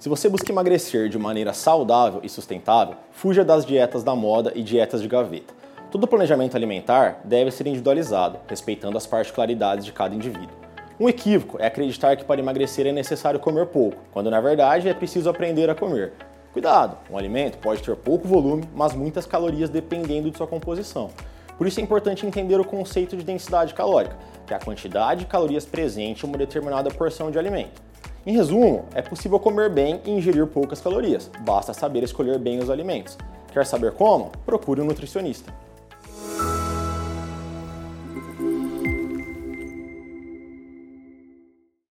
Se você busca emagrecer de maneira saudável e sustentável, fuja das dietas da moda e dietas de gaveta. Todo planejamento alimentar deve ser individualizado, respeitando as particularidades de cada indivíduo. Um equívoco é acreditar que para emagrecer é necessário comer pouco, quando na verdade é preciso aprender a comer. Cuidado, um alimento pode ter pouco volume, mas muitas calorias dependendo de sua composição. Por isso é importante entender o conceito de densidade calórica, que é a quantidade de calorias presente em uma determinada porção de alimento. Em resumo, é possível comer bem e ingerir poucas calorias, basta saber escolher bem os alimentos. Quer saber como? Procure um nutricionista.